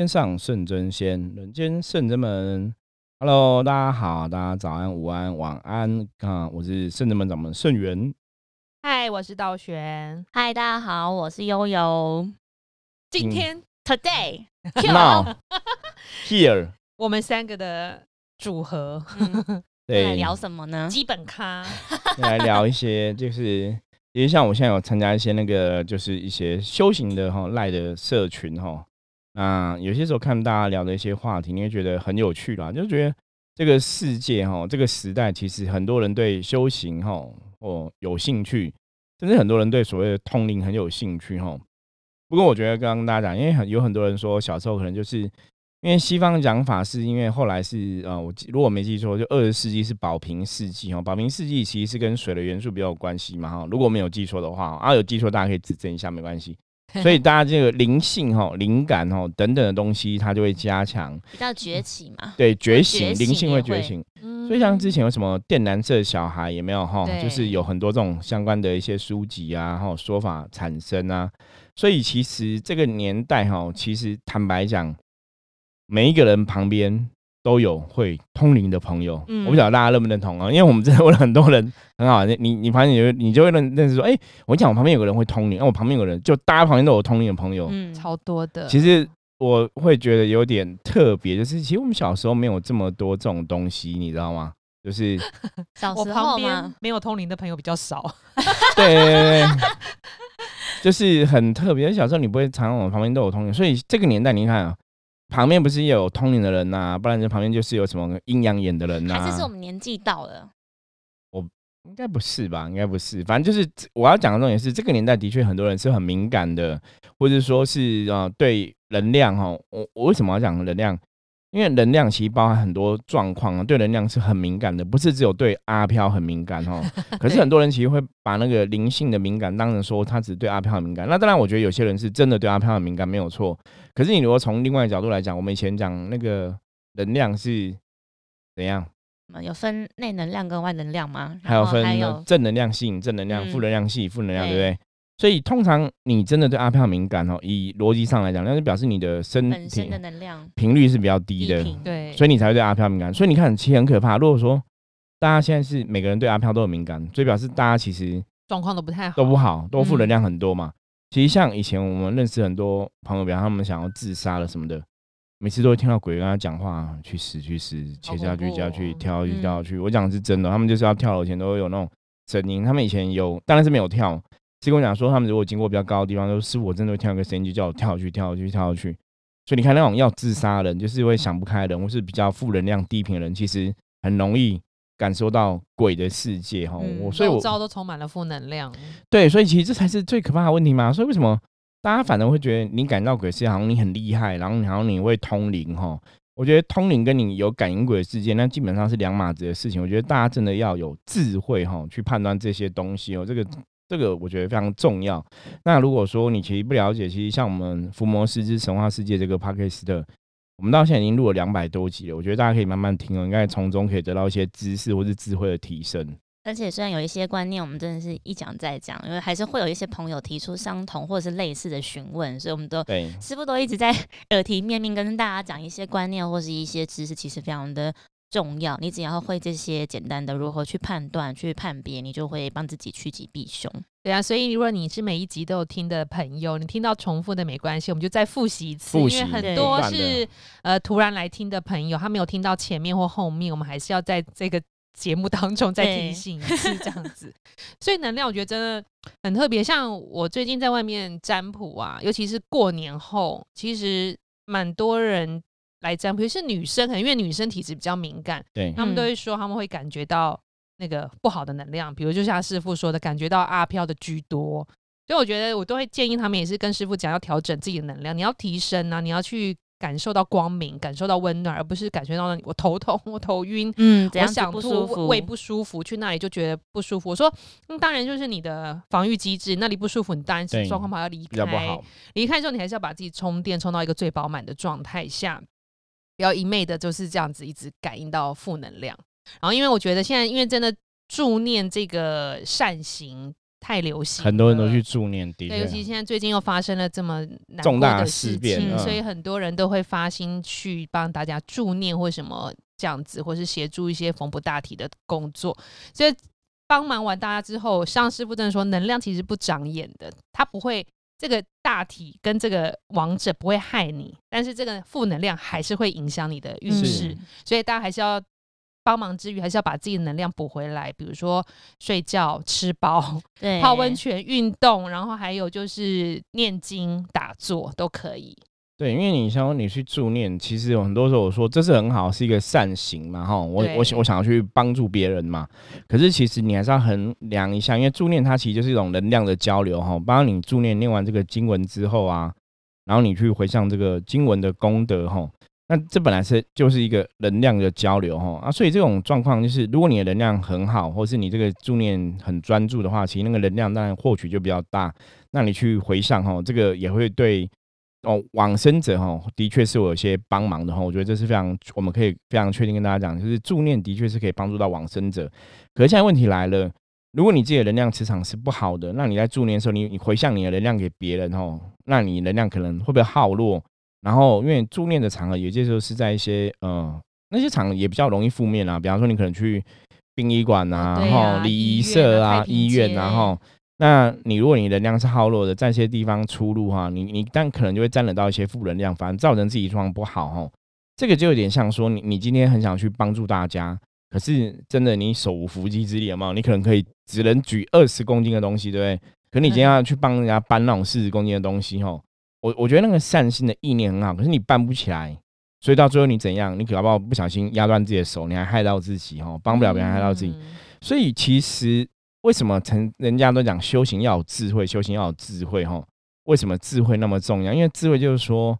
天上圣真仙，人间圣真门。Hello，大家好，大家早安、午安、晚安。啊，我是圣真门掌门圣元。嗨，我是道玄。嗨，大家好，我是悠悠。今天 Today Now Here，我们三个的组合，来 对，聊什么呢？基本咖，来聊一些，就是因为像我现在有参加一些那个，就是一些修行的哈赖的社群哈。那有些时候看大家聊的一些话题，你会觉得很有趣啦，就觉得这个世界哈，这个时代其实很多人对修行哈或有兴趣，甚至很多人对所谓的通灵很有兴趣哈。不过我觉得刚刚大家讲，因为很有很多人说小时候可能就是因为西方讲法是因为后来是呃，我记如果没记错，就二十世纪是宝瓶世纪哈，宝瓶世纪其实是跟水的元素比较有关系嘛哈。如果没有记错的话，啊有记错大家可以指正一下，没关系。所以大家这个灵性哈、灵感哈等等的东西，它就会加强，比较崛起嘛。对觉醒，灵性也会会觉醒。嗯所以像之前有什么靛蓝色小孩有没有哈？就是有很多这种相关的一些书籍啊，哈说法产生啊。所以其实这个年代哈，其实坦白讲，每一个人旁边都有会通灵的朋友。嗯我不晓得大家认不认同啊？因为我们真的问了很多人，很好，你你你旁边有你就会认认识说，哎、我讲我旁边有个人会通灵，那我旁边有个人就大家旁边都有通灵的朋友。嗯，超多的。其实我会觉得有点特别，就是其实我们小时候没有这么多这种东西，你知道吗？就是我 小时候旁边嘛，没有通灵的朋友比较少。对对对對，就是很特别。小时候你不会常常我们旁边都有通灵，所以这个年代你看啊，旁边不是有通灵的人呐、不然就旁边就是有什么阴阳眼的人呐、还是是我们年纪到了，我应该不是吧？应该不是，反正就是我要讲的重点是，这个年代的确很多人是很敏感的，或者说是呃对能量哈。我我为什么要讲能量？因为能量其实包含很多状况啊，对能量是很敏感的，不是只有对阿飘很敏感哦。可是很多人其实会把那个灵性的敏感当成说他只对阿飘很敏感。那当然，我觉得有些人是真的对阿飘很敏感，没有错。可是你如果从另外一个角度来讲，我们以前讲那个能量是怎样？嗯有分内能量跟外能量吗？还有分正能量吸引正能量，嗯负能量吸引负能量，对不对对？所以通常你真的对阿飘敏感哦，以逻辑上来讲，那就表示你的身体本身的能量频率是比较低的，对，所以你才会对阿飘敏感。所以你看，其实很可怕。如果说大家现在是每个人对阿飘都很敏感，所以表示大家其实状况都不太好。都不好，都负能嗯量很多嘛。其实像以前我们认识很多朋友，比方他们想要自杀了什么的，每次都会听到鬼跟他讲话，去死去死，切下去下去，哦跳下去嗯跳下去。我讲的是真的，他们就是要跳楼前都会有那种声音。他们以前有，当然是没有跳，是跟我讲说，他们如果经过比较高的地方，都师傅我真的会听到一个声音，就叫我跳下去，跳下去，跳下去。所以你看那种要自杀的人，就是会想不开的人，或是比较负能量低频的人，其实很容易感受到鬼的世界哈。嗯我所以我周遭都充满了负能量。对，所以其实这才是最可怕的问题嘛。所以为什么大家反而会觉得你感到鬼世界，好像你很厉害，然后你好像你会通灵哈？我觉得通灵跟你有感应鬼的世界，那基本上是两码子的事情。我觉得大家真的要有智慧哈，去判断这些东西哦。这个这个我觉得非常重要。那如果说你其实不了解，其实像我们《伏魔师之神话世界》这个 podcast 的，我们到现在已经录了两百多集了。我觉得大家可以慢慢听哦，应该从中可以得到一些知识或是智慧的提升。而且虽然有一些观念，我们真的是一讲再讲，因为还是会有一些朋友提出相同或者是类似的询问，所以我们都对，师傅都一直在 耳提面命跟大家讲一些观念或是一些知识，其实非常的重要。你只要会这些简单的如何去判断、去判别，你就会帮自己趋吉避凶。对啊，所以如果你是每一集都有听的朋友，你听到重复的没关系，我们就再复习一次，因为很多是呃突然来听的朋友，他没有听到前面或后面，我们还是要在这个节目当中再提对醒一次这样子。所以能量我觉得真的很特别，像我最近在外面占卜啊，尤其是过年后，其实蛮多人来占卜，是女生，可能因为女生体质比较敏感，对，他们都嗯会说他们会感觉到那个不好的能量，比如就像师傅说的，感觉到阿飘的居多。所以我觉得我都会建议他们也是跟师傅讲要调整自己的能量，你要提升啊，你要去感受到光明，感受到温暖，而不是感觉到我头痛、我头晕。嗯，我想吐不舒服？胃不舒服，去那里就觉得不舒服。我说，嗯，当然就是你的防御机制，那里不舒服，你当然是状况不好要离开。离开之后，你还是要把自己充电，充到一个最饱满的状态下，不要一昧的就是这样子一直感应到负能量。然后，因为我觉得现在，因为真的助念这个善行太流行，很多人都去助念，的对，尤其现在最近又发生了这么难重大的事情，嗯所以很多人都会发心去帮大家助念或什么这样子，或是协助一些缝补大体的工作。所以帮忙完大家之后，像师傅真的说，能量其实不长眼的，他不会。这个大体跟这个王者不会害你，但是这个负能量还是会影响你的运嗯势，所以大家还是要帮忙之余，还是要把自己的能量补回来，比如说睡觉、吃饱、泡温泉、运动，然后还有就是念经、打坐都可以。对，因为你像你去助念，其实有很多时候我说这是很好，是一个善行嘛，哈，我我对我想要去帮助别人嘛，可是其实你还是要衡量一下，因为助念它其实就是一种能量的交流，哈，帮你助念念完这个经文之后啊，然后你去回向这个经文的功德，哈，那这本来是就是一个能量的交流，哈。啊，所以这种状况就是，如果你的能量很好，或是你这个助念很专注的话，其实那个能量当然获取就比较大，那你去回向，哈，这个也会对。哦，往生者哈，的确是我有些帮忙的哈，我觉得这是非常，我们可以非常确定跟大家讲，就是助念的确是可以帮助到往生者。可是现在问题来了，如果你自己的能量磁场是不好的，那你在助念的时候，你你回向你的能量给别人哦，那你能量可能会不会耗落？然后因为助念的场合，有些时候是在一些呃那些场合也比较容易负面啊，比方说你可能去殡仪馆啊，对然啊后礼仪社啊、医院啊然后。那你如果你能量是耗弱的，在一些地方出入哈，你你但可能就会沾染到一些负能量，反而造成自己状况不好哦。这个就有点像说你你今天很想去帮助大家，可是真的你手无缚鸡之力，有没有？你可能可以只能举二十公斤的东西，对不对？可你今天要去帮人家搬那种四十公斤的东西吼，我我觉得那个善心的意念很好，可是你搬不起来，所以到最后你怎样？你搞不好不小心压断自己的手，你还害到自己吼，帮不了别人，害到自己。嗯所以其实为什么成人家都讲修行要有智慧，修行要有智慧哈？为什么智慧那么重要？因为智慧就是说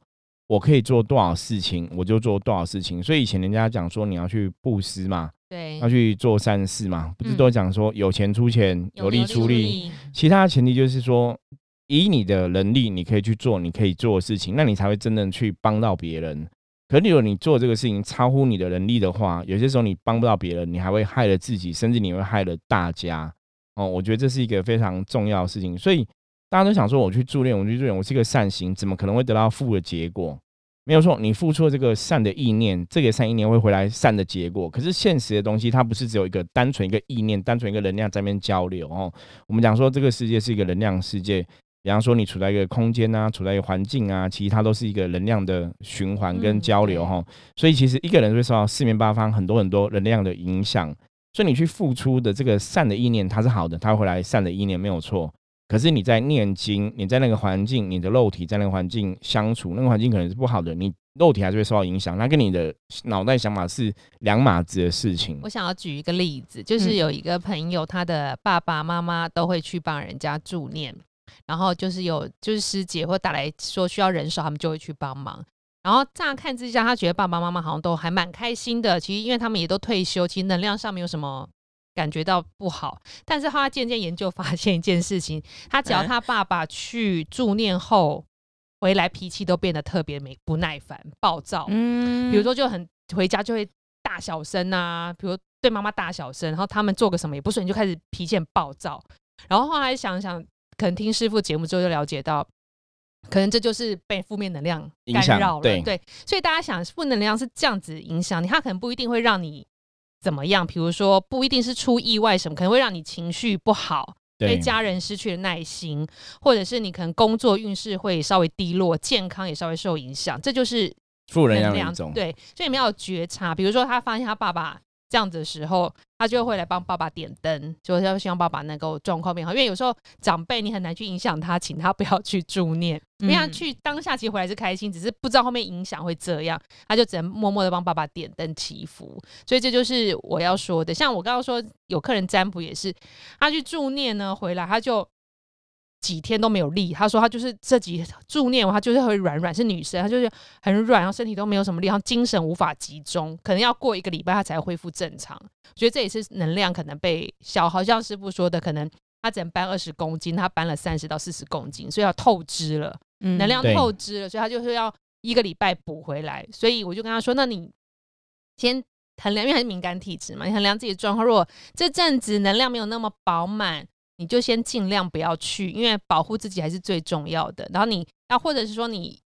我可以做多少事情，我就做多少事情。所以以前人家讲说你要去布施嘛，对要去做善事嘛，不是嗯都讲说有钱出钱，有力出力。力，其他的前提就是说，以你的能力，你可以去做你可以做的事情，那你才会真正去帮到别人。可是如果你做这个事情超乎你的能力的话，有些时候你帮不到别人，你还会害了自己，甚至你会害了大家。哦，我觉得这是一个非常重要的事情。所以大家都想说，我去助念，我去助念，我是一个善行，怎么可能会得到负的结果？没有错，你付出了这个善的意念，这个善意念会回来善的结果。可是现实的东西，它不是只有一个单纯一个意念，单纯一个能量在那边交流哦。我们讲说这个世界是一个能量世界，比方说你处在一个空间啊，处在一个环境啊，其实它都是一个能量的循环跟嗯交流对哈、所以其实一个人会受到四面八方很多很多能量的影响。所以你去付出的这个善的意念，它是好的，它会回来善的意念没有错。可是你在念经，你在那个环境，你的肉体在那个环境相处，那个环境可能是不好的，你肉体还是会受到影响。那跟你的脑袋想法是两码子的事情我。想要举一个例子，就是嗯有一个朋友，他的爸爸妈妈都会去帮人家助念，然后就是有就是师姐或打来说需要人手，他们就会去帮忙。然后乍看之下，他觉得爸爸妈妈好像都还蛮开心的。其实因为他们也都退休，其实能量上没有什么感觉到不好。但是后来渐渐研究发现一件事情，他只要嗯他爸爸去助念后回来，脾气都变得特别没不耐烦、暴躁。嗯比如说就很回家就会大小声啊，比如对妈妈大小声，然后他们做个什么也不顺，就开始脾气很暴躁。然后后来想想，可能听师傅节目之后就了解到，可能这就是被负面能量干扰了。对所以大家想，负能量是这样子影响你，它可能不一定会让你怎么样，比如说不一定是出意外什么，可能会让你情绪不好。对对，家人失去了耐心，或者是你可能工作运势会稍微低落，健康也稍微受影响，这就是负能能量量的一种。对，所以你们要有觉察。比如说，他发现他爸爸这样子的时候，他就会来帮爸爸点灯，就是要希望爸爸能够状况变好。因为有时候长辈你很难去影响他，请他不要去助念，因为他嗯去当下其实回来是开心，只是不知道后面影响会这样，他就只能默默的帮爸爸点灯祈福。所以这就是我要说的。像我刚刚说，有客人占卜也是，他去助念呢，回来他就。几天都没有力，他说他就是这几助念完，他就是会软软，是女生，她就是很软，然后身体都没有什么力，然后精神无法集中，可能要过一个礼拜他才恢复正常。我觉得这也是能量可能被消耗，像师傅说的，可能他只能搬二十公斤，他搬了三十到四十公斤，所以要透支了，嗯能量透支了，所以他就是要一个礼拜补回来。所以我就跟他说，那你先衡量，因为还是敏感体质嘛，你衡量自己的状况，如果这阵子能量没有那么饱满。你就先尽量不要去，因为保护自己还是最重要的。然后你，那或者是说你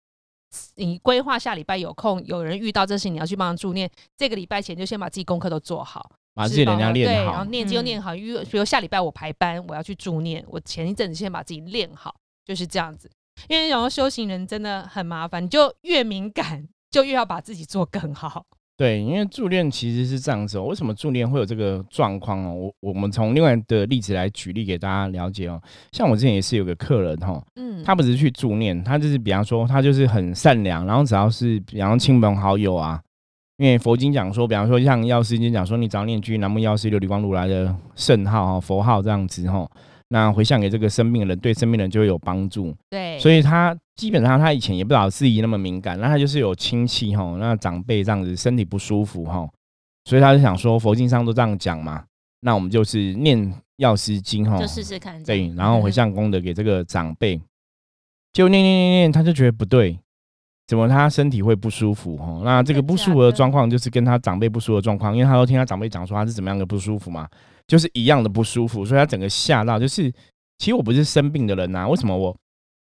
你规划下礼拜有空，有人遇到这事，你要去帮他助念，这个礼拜前就先把自己功课都做好，把自己能量对，练然后。念经念好。因为比如下礼拜我排班，我要去助念，我前一阵子先把自己练好，就是这样子。因为然后修行人真的很麻烦，你就越敏感，就越要把自己做更好。对，因为助练其实是这样子哦。为什么助练会有这个状况哦？我我们从另外的例子来举例给大家了解哦。像我之前也是有个客人哈、哦，嗯，他不是去助念，他就是比方说他就是很善良，然后只要是比方亲朋好友啊，因为佛经讲说，比方说像药师经讲说，你只要念句南无药师琉璃光如来的圣号哦、佛号这样子哈、那回向给这个生病的人，对生病的人就会有帮助。对，所以他基本上他以前也不知道自己那么敏感，那他就是有亲戚哈，那长辈这样子身体不舒服哈，所以他就想说佛经上都这样讲嘛，那我们就是念药师经哈，就试试看。对，然后回向功德给这个长辈，就念念念念，他就觉得不对，怎么他身体会不舒服哈？那这个不舒服的状况就是跟他长辈不舒服的状况，因为他都听他长辈讲说他是怎么样的不舒服嘛，就是一样的不舒服，所以他整个吓到，就是其实我不是生病的人呐、为什么我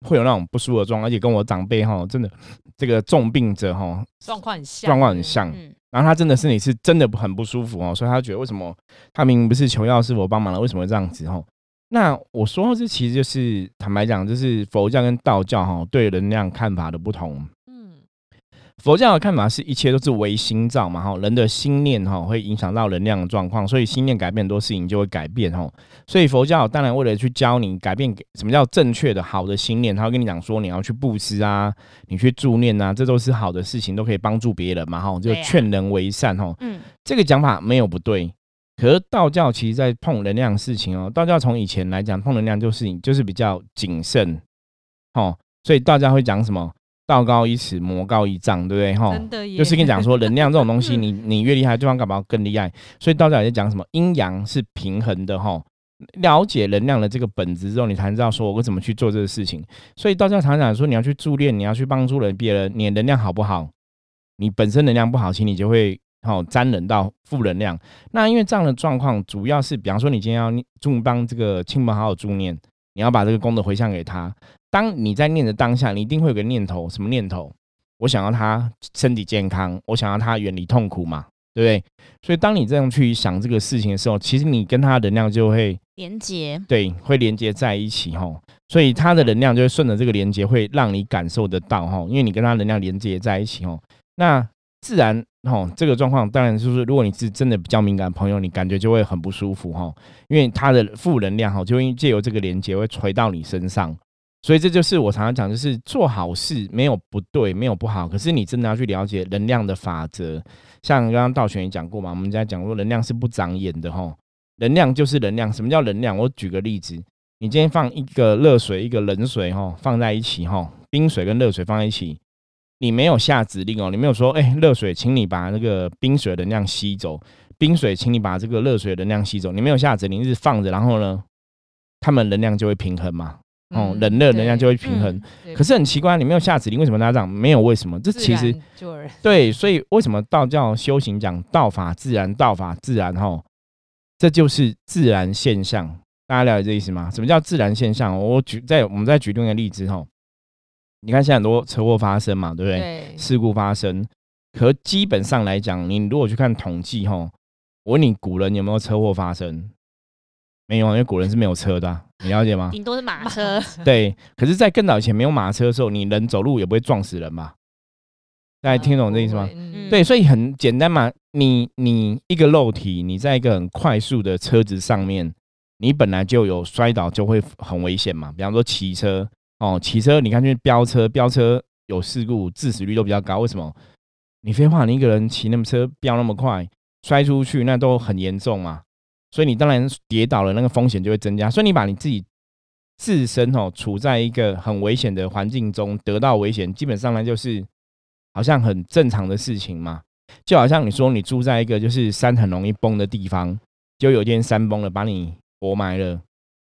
会有那种不舒服的状况，而且跟我长辈哈真的这个重病者哈状况很像，状况很像，嗯，然后他真的身体是真的很不舒服哦，所以他觉得为什么他明明不是求药师佛帮忙了，为什么会这样子哈？那我说这其实就是坦白讲，就是佛教跟道教哈对能量看法的不同。嗯，佛教的看法是一切都是唯心造嘛，哈，人的心念哈会影响到能量的状况，所以心念改变很多事情就会改变哈。所以佛教当然为了去教你改变什么叫正确的好的心念，他会跟你讲说你要去布施啊，你去助念啊，这都是好的事情，都可以帮助别人嘛，哈，就劝人为善哈。嗯，这个讲法没有不对，可是道教其实在碰能量的事情哦，道教从以前来讲碰能量就是就是比较谨慎，哦，所以道家会讲什么道高一尺，魔高一丈，对不对？哈，真的耶，就是跟你讲说，能量这种东西，你你越厉害，对方干嘛更厉害？所以道教也在讲什么阴阳是平衡的哈。了解能量的这个本质之后，你才知道说我怎么去做这个事情。所以道教常讲说，你要去助念，你要去帮助人别人，你的能量好不好？你本身能量不好，其实你就会好、沾染到负能量。那因为这样的状况，主要是比方说你今天要助帮这个亲朋好友助念，你要把这个功德回向给他。当你在念的当下，你一定会有个念头，什么念头？我想要他身体健康，我想要他远离痛苦嘛，对不对？所以当你这样去想这个事情的时候，其实你跟他的能量就会连接，对会连接在一起吼，所以他的能量就会顺着这个连接，会让你感受得到吼，因为你跟他能量连接在一起吼，那自然吼这个状况当然就是如果你是真的比较敏感的朋友，你感觉就会很不舒服吼，因为他的负能量吼就会借由这个连接会垂到你身上。所以这就是我常常讲，就是做好事没有不对，没有不好，可是你真的要去了解能量的法则。像刚刚道玄也讲过嘛，我们在讲过能量是不长眼的吼，能量就是能量。什么叫能量？我举个例子，你今天放一个热水，一个冷水吼，放在一起吼，冰水跟热水放在一起，你没有下指令哦，你没有说，哎、热水，请你把那个冰水的能量吸走，冰水，请你把这个热水的能量吸走，你没有下指令，一直放着，然后呢，它们能量就会平衡嘛，哦，嗯冷热能量就会平衡。可是很奇怪，你没有下指令，为什么大家这样？没有为什么？这其实对，所以为什么道教修行讲道法自然，道法自然吼，这就是自然现象。大家了解这意思吗？什么叫自然现象？我举在我们再举另一个例子吼，你看现在很多车祸发生嘛，对不对？对事故发生，可基本上来讲，你如果去看统计吼，我问你古人有没有车祸发生？没有啊，因为古人是没有车的啊、你了解吗？顶多是马车，对，可是，在更早以前没有马车的时候，你人走路也不会撞死人吧？大家听懂这意思吗？嗯对，所以很简单嘛，你你一个肉体，你在一个很快速的车子上面，你本来就有摔倒，就会很危险嘛。比方说骑车哦，骑车你看去飙车，飙车有事故，致死率都比较高。为什么？你废话，你一个人骑那么车飙那么快，摔出去那都很严重嘛。所以你当然跌倒了，那个风险就会增加。所以你把你自己自身哦处在一个很危险的环境中，得到危险，基本上呢就是好像很正常的事情嘛。就好像你说你住在一个就是山很容易崩的地方，就有一天山崩了，把你活埋了，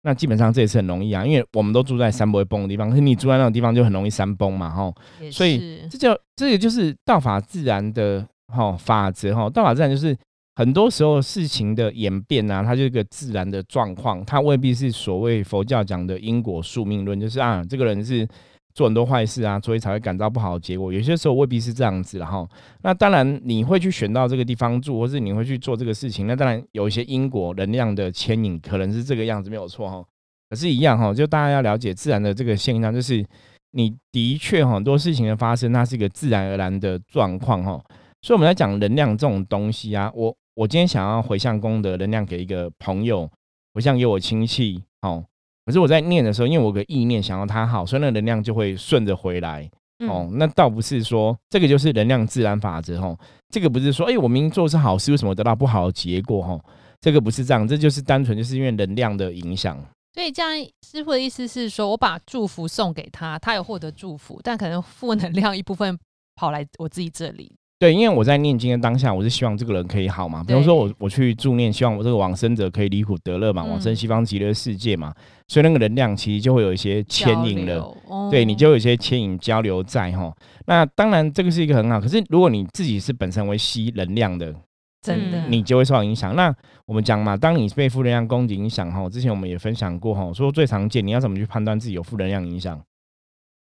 那基本上这也是很容易啊，因为我们都住在山不会崩的地方，可是你住在那种地方就很容易山崩嘛，吼。所以是这就这也就是道法自然的哈、法则哈、道法自然就是很多时候事情的演变啊，它就是个自然的状况，它未必是所谓佛教讲的因果宿命论，就是啊，这个人是做很多坏事啊，所以才会感到不好的结果。有些时候未必是这样子，然后那当然你会去选到这个地方住，或是你会去做这个事情，那当然有一些因果能量的牵引，可能是这个样子没有错哈。可是，一样哈，就大家要了解自然的这个现象，就是你的确很多事情的发生，它是一个自然而然的状况哈。所以我们在讲能量这种东西啊，我。我今天想要回向功德能量给一个朋友，回向给我亲戚，哦，可是我在念的时候，因为我个意念想要他好，所以那能量就会顺着回来，哦，那倒不是说这个就是能量自然法则，哦，这个不是说，哎，我明明做是好事，为什么得到不好的结果，哦，这个不是这样，这就是单纯就是因为能量的影响。所以这样师傅的意思是说，我把祝福送给他，他有获得祝福，但可能负能量一部分跑来我自己这里。对，因为我在念经的当下，我是希望这个人可以好嘛。比如说我我去助念，希望我这个往生者可以离苦得乐嘛，往生西方极乐世界嘛。所以那个能量其实就会有一些牵引了，对你就有一些牵引交流在哈。那当然这个是一个很好，可是如果你自己是本身为吸能量的，真的你就会受到影响。那我们讲嘛，当你被负能量攻击影响哈，之前我们也分享过哈，说最常见你要怎么去判断自己有负能量影响。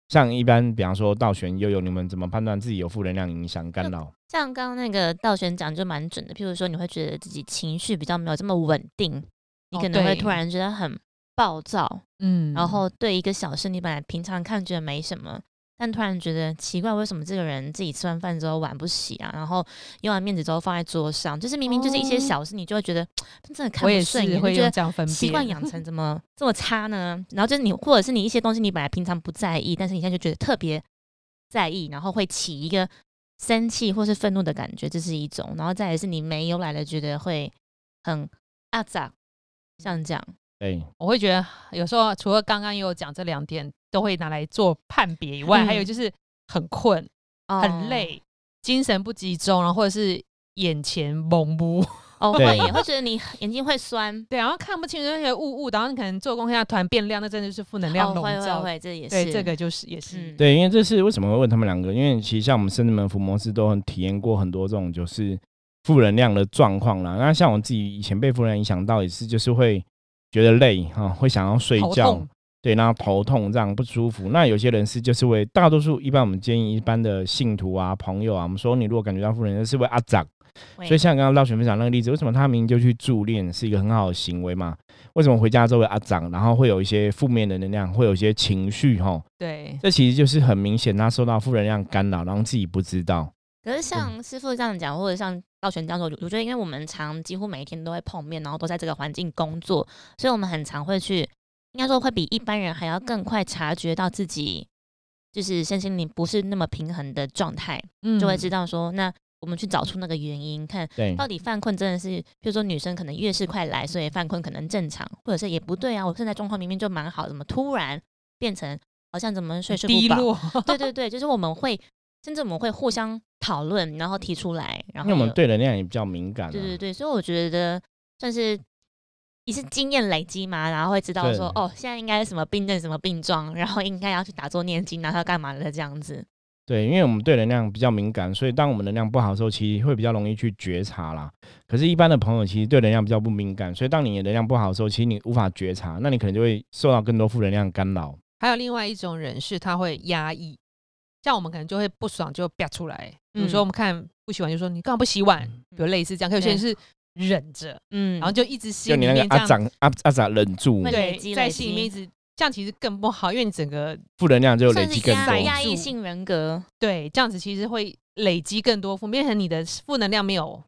像一般，比方说道玄悠悠，你们怎么判断自己有负能量影响干扰？像刚刚那个道玄讲就蛮准的，譬如说你会觉得自己情绪比较没有这么稳定，你可能会突然觉得很暴躁，嗯，然后对一个小事，你本来平常看觉得没什么。但突然觉得奇怪，为什么这个人自己吃完饭之后碗不洗啊？然后用完面子之后放在桌上，就是明明就是一些小事，你就会觉得真的看不顺眼，会觉得习惯养成怎么这么差呢？然后就是你，或者是你一些东西，你本来平常不在意，但是你现在就觉得特别在意，然后会起一个生气或是愤怒的感觉，这是一种。然后再也是你没有来的，觉得会很阿杂，像这样。对，我会觉得有时候除了刚刚有讲这两点。都会拿来做判别以外，还有就是很困、很累、精神不集中，然后或者是眼前蒙不哦，会也会觉得你眼睛会酸，对，然后看不清楚那些雾雾，然后你可能做功课突然变亮，那真的是负能量笼罩。会会这也是对，这个就是也是对，因为这是为什么会问他们两个？因为其实像我们圣智门福摩斯都很体验过很多这种就是负能量的状况啦。那像我自己以前被负能量影响到也是，就是会觉得累哈，会想要睡觉。对，然后头痛这样不舒服。那有些人是就是为大多数一般我们建议一般的信徒啊朋友啊，我们说你如果感觉到负能量是为阿长。所以像刚刚老学分享那个例子，为什么他明明就去助练是一个很好的行为嘛？为什么回家之后阿长，然后会有一些负面的能量，会有一些情绪哈？对，这其实就是很明显他受到负能量干扰，然后自己不知道。可是像师傅这样讲，或者像道玄这样说，我觉得因为我们常几乎每一天都会碰面，然后都在这个环境工作，所以我们很常会去。应该说会比一般人还要更快察觉到自己就是身心灵不是那么平衡的状态，嗯，就会知道说，那我们去找出那个原因，看到底犯困真的是，比如说女生可能月事快来，所以犯困可能正常，或者是也不对啊，我现在状况明明就蛮好，怎么突然变成好像怎么睡睡不饱？对对 对，就是我们会甚至我们会互相讨论，然后提出来，然后因为我们对能量也比较敏感，对对对，所以我觉得算是。你是经验累积嘛，然后会知道说，哦，现在应该什么病症、什么病状，然后应该要去打坐念经，然后干嘛的这样子。对，因为我们对能量比较敏感，所以当我们能量不好的时候，其实会比较容易去觉察啦。可是，一般的朋友其实对能量比较不敏感，所以当你的能量不好的时候，其实你无法觉察，那你可能就会受到更多负能量干扰。还有另外一种人是他会压抑，像我们可能就会不爽就啪出来。比如说我们看不洗碗，就说你干嘛不洗碗？比如类似这样，可有些人是。忍着，嗯，然后就一直心里面这样阿长阿阿长忍住，对，在心里面一直这样，其实更不好，因为你整个负能量就累积更多。压抑性人格，对，这样子其实会累积更多负，变成你的负能量没有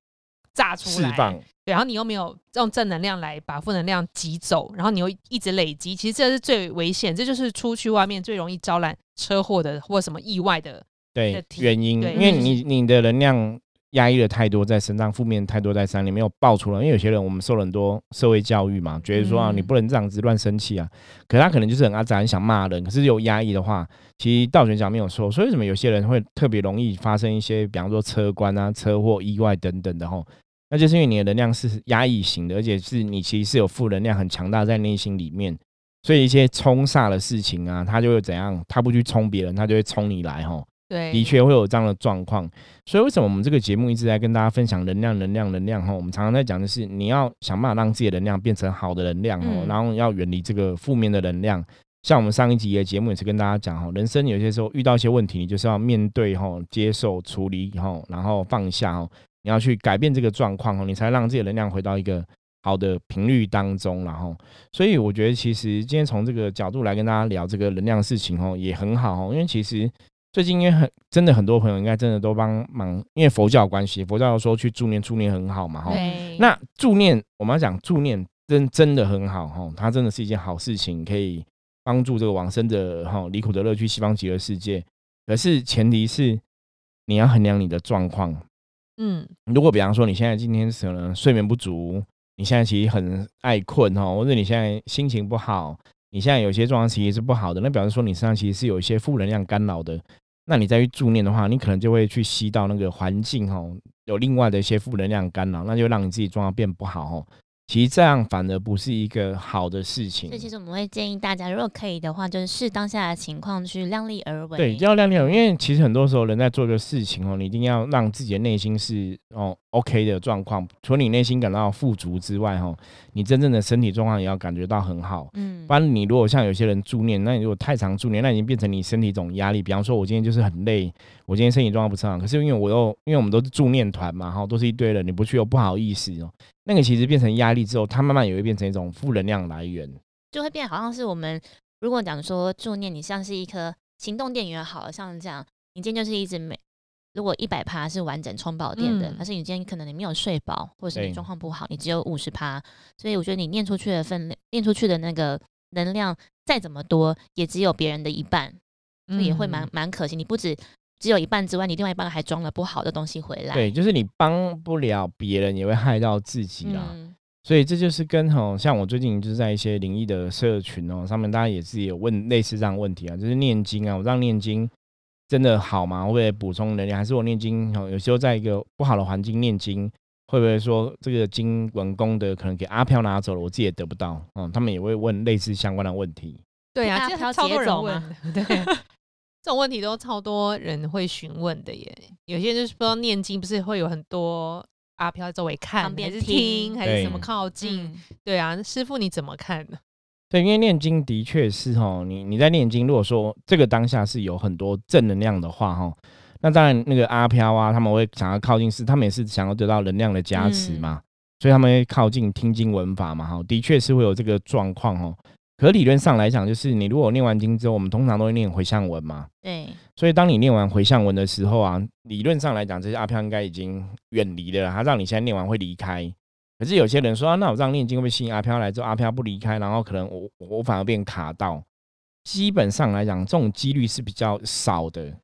炸出来，释放，对，然后你又没有用正能量来把负能量挤走，然后你又一直累积，其实这是最危险，这就是出去外面最容易招揽车祸的或什么意外的对原因，因为你你的能量。压抑了太多在身上，负面太多在身里没有爆出来。因为有些人我们受了很多社会教育嘛，觉得说啊，你不能这样子乱生气啊。可他可能就是很阿杂，想骂人。可是有压抑的话，其实道玄讲没有错。所以为什么有些人会特别容易发生一些，比方说车关啊、车祸、意外等等的吼？那就是因为你的能量是压抑型的，而且是你其实是有负能量很强大在内心里面，所以一些冲煞的事情啊，他就会怎样？他不去冲别人，他就会冲你来吼。对，的确会有这样的状况。所以为什么我们这个节目一直在跟大家分享能量、能量、能量？哈，我们常常在讲的是，你要想办法让自己的能量变成好的能量哦，然后要远离这个负面的能量。像我们上一集的节目也是跟大家讲哈，人生有些时候遇到一些问题，你就是要面对哈，接受、处理哈，然后放下哦，你要去改变这个状况哦，你才让自己的能量回到一个好的频率当中，然后，所以我觉得其实今天从这个角度来跟大家聊这个能量事情哦，也很好哦，因为其实最近因为很真的很多朋友应该真的都帮忙，因为佛教关系，佛教说去助念，助念很好嘛哈，那助念我们要讲助念真真的很好哈，它真的是一件好事情，可以。帮助这个往生者哈离苦得乐去西方极乐世界，可是前提是你要衡量你的状况。嗯，如果比方说你现在今天可能睡眠不足，你现在其实很爱困哈，或者你现在心情不好，你现在有些状况其实是不好的，那表示说你身上其实是有一些负能量干扰的。那你再去助念的话，你可能就会去吸到那个环境哦，有另外的一些负能量干扰，那就让你自己状况变不好哦。其实这样反而不是一个好的事情。所以其实我们会建议大家，如果可以的话，就是视当下的情况去量力而为。对，要量力而为，因为其实很多时候人在做一个事情哦，你一定要让自己的内心是哦 OK 的状况。除了你内心感到富足之外，哈，你真正的身体状况也要感觉到很好。嗯，不然你如果像有些人助念，那你如果太常助念，那已经变成你身体一种压力。比方说，我今天就是很累，我今天身体状况不是很好，可是因为我又因为我们都是助念团嘛，哈，都是一堆人，你不去又不好意思哦。那个其实变成压力之后，它慢慢也会变成一种负能量来源，就会变好像是我们如果讲说助念，你像是一颗行动电源，好像这样，你今天就是一直没，如果一百趴是完整充饱电的，但是你今天可能你没有睡饱，或者是你状况不好，你只有五十趴，所以我觉得你念出去的分量，念出去的那个能量再怎么多，也只有别人的一半，所以也会蛮蛮可惜。你不止。只有一半之外，你另外一半还装了不好的东西回来。对，就是你帮不了别人，也会害到自己啦。所以这就是跟吼，像我最近就是在一些灵异的社群哦上面，大家也是有问类似这样问题啊，就是念经啊，我让念经真的好吗？会不会补充能量？还是我念经哦，有时候在一个不好的环境念经，会不会说这个经文功德可能给阿飘拿走了，我自己也得不到？嗯，他们也会问类似相关的问题。对啊，阿飘超多人问，对。这种问题都超多人会询问的耶，有些就是说念经不是会有很多阿飘周围看，还是听，还是什么靠近？对啊，师傅你怎么看呢？对，因为念经的确是哈，你你在念经，如果说这个当下是有很多正能量的话哈，那当然那个阿飘啊，他们会想要靠近，是他们也是想要得到能量的加持嘛，所以他们会靠近听经闻法嘛哈，的确是会有这个状况哦。可理论上来讲，就是你如果念完经之后，我们通常都会念回向文嘛。对。所以当你念完回向文的时候啊，理论上来讲，这些阿飘应该已经远离了，他让你现在念完会离开。可是有些人说，那我这样念经会不会吸引阿飘来？之后阿飘不离开，然后可能我我反而变卡到。基本上来讲，这种几率是比较少的。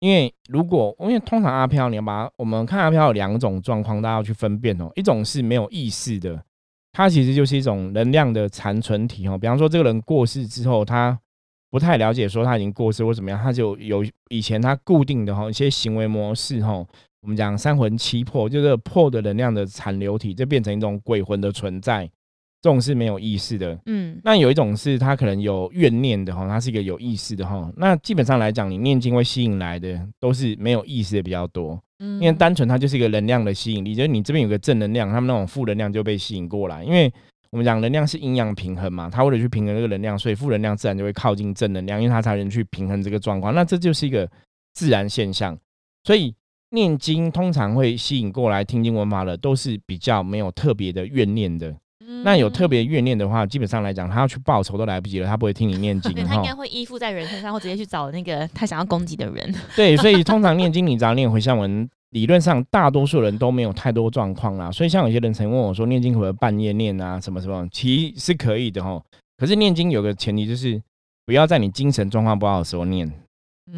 因为如果因为通常阿飘，你要把我们看阿飘有两种状况，大家要去分辨哦。一种是没有意识的。它其实就是一种能量的残存体哈，比方说这个人过世之后，他不太了解说他已经过世或怎么样，他就有以前他固定的哈一些行为模式哈，我们讲三魂七魄，就是魄的能量的残留体，就变成一种鬼魂的存在，这种是没有意识的。嗯，那有一种是他可能有怨念的哈，他是一个有意识的哈。那基本上来讲，你念经会吸引来的都是没有意识的比较多。因为单纯它就是一个能量的吸引力，就是你这边有个正能量，他们那种负能量就被吸引过来。因为我们讲能量是阴阳平衡嘛，它为了去平衡这个能量，所以负能量自然就会靠近正能量，因为它才能去平衡这个状况。那这就是一个自然现象。所以念经通常会吸引过来听经闻法的，都是比较没有特别的怨念的。那有特别怨念的话，基本上来讲，他要去报仇都来不及了，他不会听你念经。他应该会依附在人身上，或直接去找那个 他想要攻击的人。对，所以通常念经，你只要念回向文，理论上大多数人都没有太多状况啦。所以像有些人曾问我说，念经可不可以半夜念啊？什么什么？其实是可以的哈。可是念经有个前提，就是不要在你精神状况不好的时候念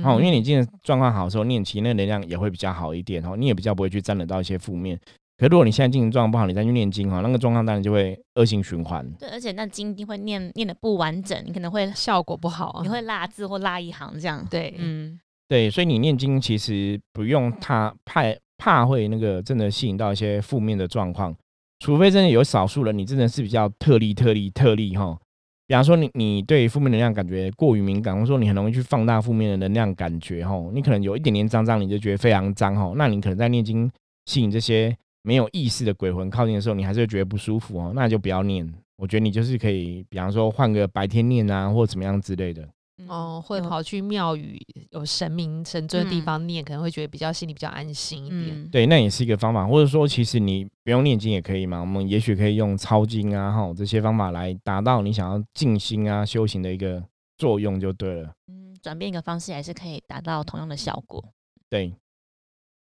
哦，因为你精神状况好的时候念，其实那能量也会比较好一点哦，你也比较不会去沾惹到一些负面。可如果你现在精神状况不好，你再去念经哈，那个状况当然就会恶性循环。对，而且那经一定会念念的不完整，你可能会效果不好，你会落字或落一行这样。对，嗯，对，所以你念经其实不用怕怕怕会那个真的吸引到一些负面的状况，除非真的有少数人，你真的是比较特例特例特例哈，比方说你你对负面能量感觉过于敏感，或者说你很容易去放大负面的能量感觉吼，你可能有一点点脏脏，你就觉得非常脏吼，那你可能在念经吸引这些没有意识的鬼魂靠近的时候，你还是会觉得不舒服哦，那就不要念。我觉得你就是可以，比方说换个白天念啊，或怎么样之类的。哦，会跑去庙宇有神明神尊的地嗯方念，可能会觉得比较心里比较安心一点。嗯，对，那也是一个方法，或者说其实你不用念经也可以嘛。我们也许可以用抄经啊，哈这些方法来达到你想要静心啊、修行的一个作用就对了。嗯，转变一个方式还是可以达到同样的效果。对，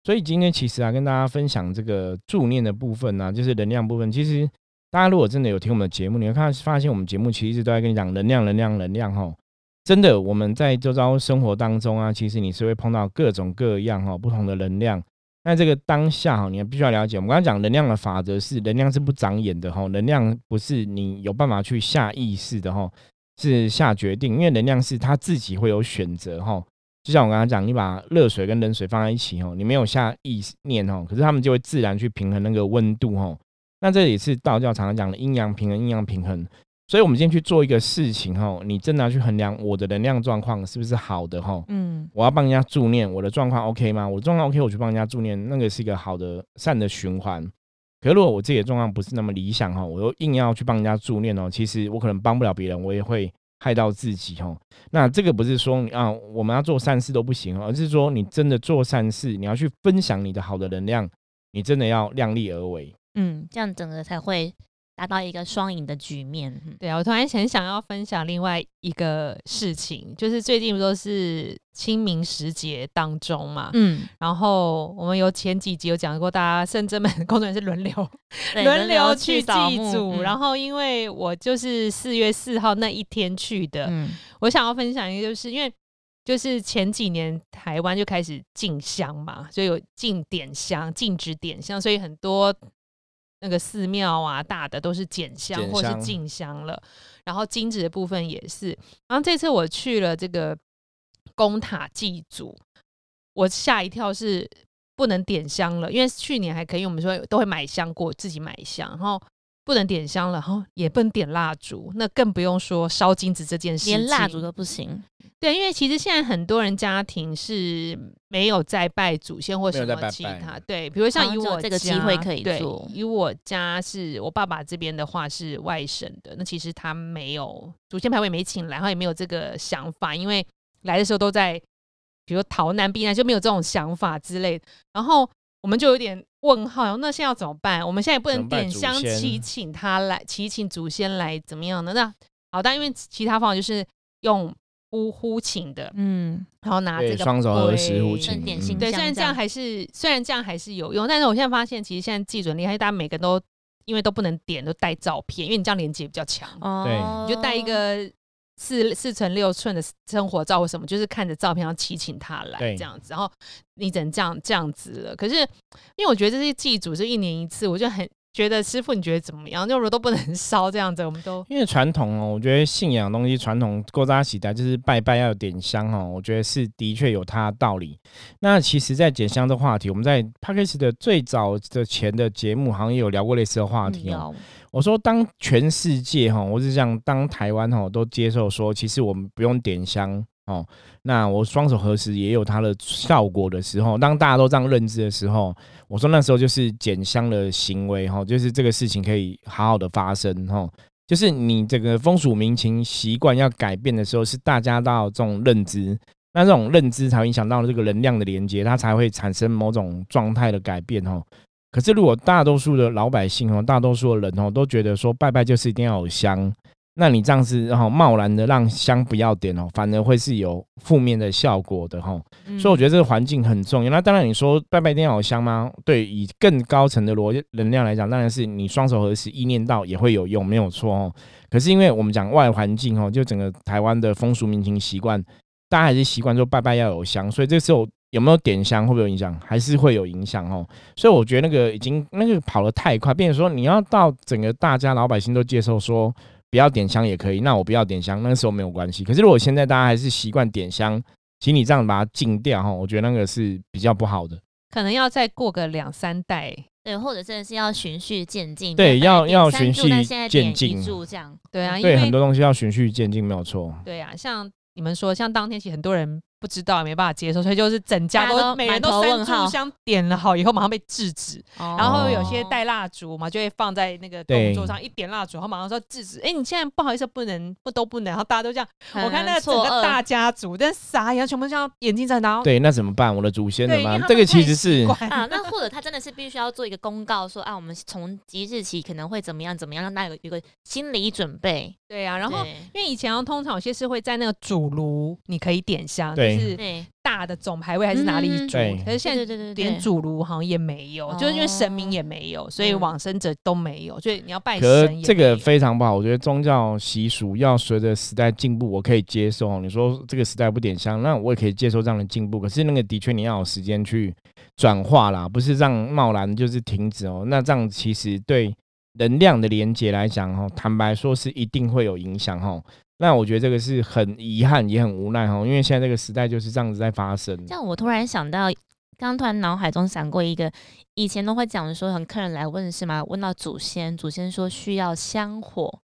所以今天其实啊，跟大家分享这个助念的部分呢、就是能量部分。其实大家如果真的有听我们的节目，你会看发现我们节目其实一直都在跟你讲能量、能量、能量哈。真的，我们在周遭生活当中啊，其实你是会碰到各种各样哈不同的能量。那这个当下哈，你必须要了解，我们刚刚讲能量的法则是，能量是不长眼的哈，能量不是你有办法去下意识的哈，是下决定，因为能量是它自己会有选择哈。就像我刚刚讲，你把热水跟冷水放在一起哦，你没有下意念哦，可是他们就会自然去平衡那个温度哦。那这也是道教常常讲的阴阳平衡，阴阳平衡。所以，我们今天去做一个事情哈，你真的要去衡量我的能量状况是不是好的哈。嗯我要帮人家助念，我的状况 OK 吗？我的状况 OK，我去帮人家助念，那个是一个好的善的循环。可是如果我自己的状况不是那么理想哈，我又硬要去帮人家助念哦，其实我可能帮不了别人，我也会害到自己哦。那这个不是说啊，我们要做善事都不行哦，而是说你真的做善事，你要去分享你的好的能量，你真的要量力而为。嗯，这样整个才会达到一个双赢的局面。嗯。对啊，我突然很想要分享另外一个事情，就是最近不都是清明时节当中嘛，嗯，然后我们有前几集有讲过，大家甚至们工作人员是轮流 对轮流去祭祖，嗯。然后因为我就是四月四号那一天去的，嗯。我想要分享一个，就是因为就是前几年台湾就开始禁香嘛，所以有禁点香、禁止点香，所以很多那个寺庙啊大的都是减香或是禁香了，然后金子的部分也是。然后这次我去了这个公塔祭祖，我吓一跳是不能点香了，因为去年还可以，我们说都会买香过，自己买香，然后。不能点香了，然后也不能点蜡烛，那更不用说烧金子这件事情。连蜡烛都不行。对，因为其实现在很多人家庭是没有在拜祖先或什么其在拜拜他，对，比如像以我这个机家会可以对做以我家是我爸爸这边的话是外省的，那其实他没有祖先牌位没请来，然后也没有这个想法，因为来的时候都在比如逃难避难，就没有这种想法之类的，然后我们就有点问号，那现在要怎么办？我们现在也不能点香祈请他来，祈请祖先来怎么样呢？那好，但因为其他方法就是用呼呼请的，嗯，然后拿这个双手合十呼请。点心对，虽然这样还是虽然这样还是有用，但是我现在发现，其实现在记准厉害，大家每个都因为都不能点，都带照片，因为你这样连接比较强，哦，你就带一个四四乘六寸的生活照或什么，就是看着照片要祈请他来对这样子，然后你只能这样这样子了。可是因为我觉得这些祭祖是一年一次，我就很觉得师傅你觉得怎么样？就如果都不能烧这样子，我们都因为传统哦，我觉得信仰的东西，传统勾扎起来就是拜拜要有点香哦，我觉得是的确有它的道理。那其实，在点香这话题，我们在 p a c k a g e 的最早的前的节目，好像也有聊过类似的话嗯题哦。有我说，当全世界哈，我是想当台湾哈都接受说，其实我们不用点香哦，那我双手合十也有它的效果的时候，当大家都这样认知的时候，我说那时候就是减香的行为哈，就是这个事情可以好好的发生哈。就是你这个风俗民情习惯要改变的时候，是大家都有这种认知，那这种认知才会影响到这个能量的连接，它才会产生某种状态的改变哦。可是如果大多数的老百姓哦，大多数的人哦，都觉得说拜拜就是一定要有香，那你这样子然后贸然的让香不要点哦，反而会是有负面的效果的哈。所以我觉得得这个环境很重要。那当然你说拜拜一定要有香吗？对，以更高层的逻能量来讲，当然是你双手合十意念到也会有用，没有错哦。可是因为我们讲外环境哦，就整个台湾的风俗民情习惯，大家还是习惯说拜拜要有香，所以这时候有没有点香会不会有影响？还是会有影响哦。所以我觉得那个已经那个跑得太快，变成说你要到整个大家老百姓都接受说不要点香也可以，那我不要点香，那个时候没有关系。可是如果现在大家还是习惯点香，请你这样把它禁掉哈，我觉得那个是比较不好的。可能要再过个两三代，对，或者真的是要循序渐进，对要要循序柱但现在点渐进这样。对啊，因对，为很多东西要循序渐进，没有错。对啊，像你们说，像当天其实很多人不知道，也没办法接受，所以就是整家大家都都每人满头都三问号炷香点了好以后，马上被制止。然后有些哦带蜡烛嘛，就会放在那个对供桌上，一点蜡烛，然后马上说制止。哎，你现在不好意思，不能不都不能，然后大家都这样。我看那个整个大家族，但傻眼，全部这样眼睛在，然后对，那怎么办？我的祖先怎对，因为么办？这个太其实是啊，那或者他真的是必须要做一个公告，说啊，我们从即日起可能会怎么样怎么样，让大家有有个心理准备。对啊，然后对因为以前通常有些是会在那个主炉，你可以点香，对是大的总牌位还是哪里嗯煮，对可是现在连主炉好像也没有，就是因为神明哦也没有，所以嗯往生者都没有，所以你要拜神这个非常不好，我觉得宗教习俗要随着时代进步，我可以接受。你说这个时代不点香，那我也可以接受这样的进步。可是那个的确你要有时间去转化啦，不是这样贸然就是停止哦。那这样其实对能量的连接来讲，哦，坦白说是一定会有影响哦。那我觉得这个是很遗憾也很无奈哈，因为现在这个时代就是这样子在发生。这样我突然想到，刚刚突然脑海中闪过一个，以前都会讲说，很客人来问是吗？问到祖先，祖先说需要香火，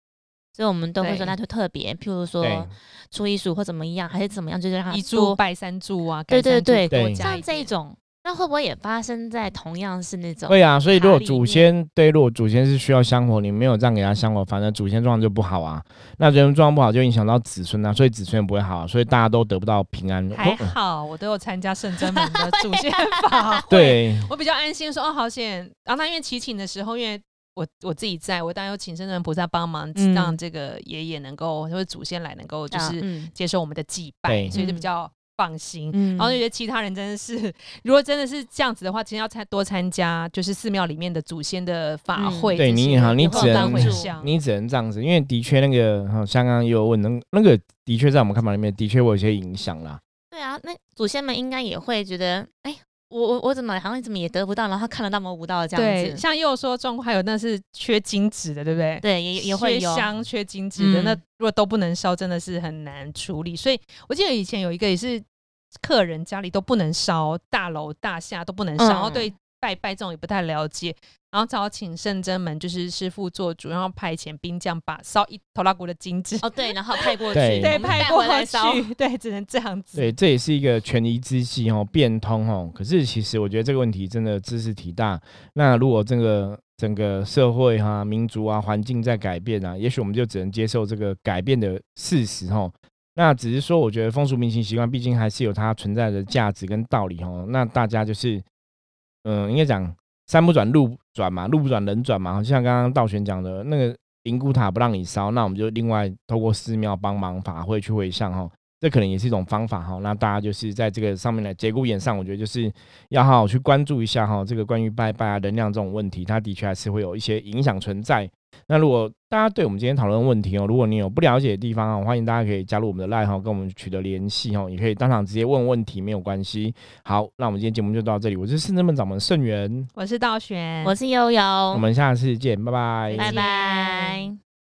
所以我们都会说那就特别，譬如说对初一十五或怎么样，还是怎么样，就是让他一柱拜三柱啊，对对对像这种，那会不会也发生在同样是那种？会啊，所以如果祖先对，如果祖先是需要香火，你没有这样给他香火，反正祖先状况就不好啊。那祖先状况不好，就影响到子孙啊，所以子孙也不会好啊，所以大家都得不到平安。还好，我都有参加圣真门的祖先 法会，对我比较安心说哦，好险。然后那因为祈请的时候，因为我我自己在，我当然有请圣真门菩萨帮忙，嗯让这个爷爷能够或者祖先来能够就是接受我们的祭拜，对所以就比嗯较放心。嗯然后就觉得其他人真的是，如果真的是这样子的话，其实要参多参加，就是寺庙里面的祖先的法嗯会。对你好你只能你只能这样子，因为的确那个，好像刚刚也有问，那那个的确在我们看法里面的确会有一些影响啦。对啊，那祖先们应该也会觉得，哎，我我我怎么好像怎么也得不到，然后看得到摸不到这样对，子。像又说状况，还有那是缺金子的，对不对？对，也也会有。缺香、缺金子的，嗯那如果都不能烧，真的是很难处理。所以我记得以前有一个也是客人家里都不能烧，大楼大厦都不能烧，嗯然后对拜拜这种也不太了解，然后只好请圣真门就是师傅做主，然后派遣兵将把烧一头拉骨的金子。哦，对，然后派过去，对派过。去，对，只能这样子。对，这也是一个权宜之计哦，变通哦。可是其实我觉得这个问题真的知识体大。那如果这个整个社会哈、民族啊、环境在改变啊，也许我们就只能接受这个改变的事实哦。那只是说，我觉得风俗民情习惯毕竟还是有它存在的价值跟道理哦。那大家就是，嗯、应该讲山不转路转嘛，路不转人转嘛。就像刚刚道玄讲的那个灵骨塔不让你烧，那我们就另外透过寺庙帮忙法会去回向哈。这可能也是一种方法哈。那大家就是在这个上面的节骨眼上，我觉得就是要好好去关注一下哈，这个关于拜拜啊、能量这种问题，它的确还是会有一些影响存在。那如果大家对我们今天讨论的问题哦，如果你有不了解的地方啊，欢迎大家可以加入我们的 line 哈，跟我们取得联系哦，也可以当场直接问问题，没有关系。好，那我们今天节目就到这里，我是圣真门掌门盛元，我是道玄，我是悠悠，我们下次见，拜拜，拜拜。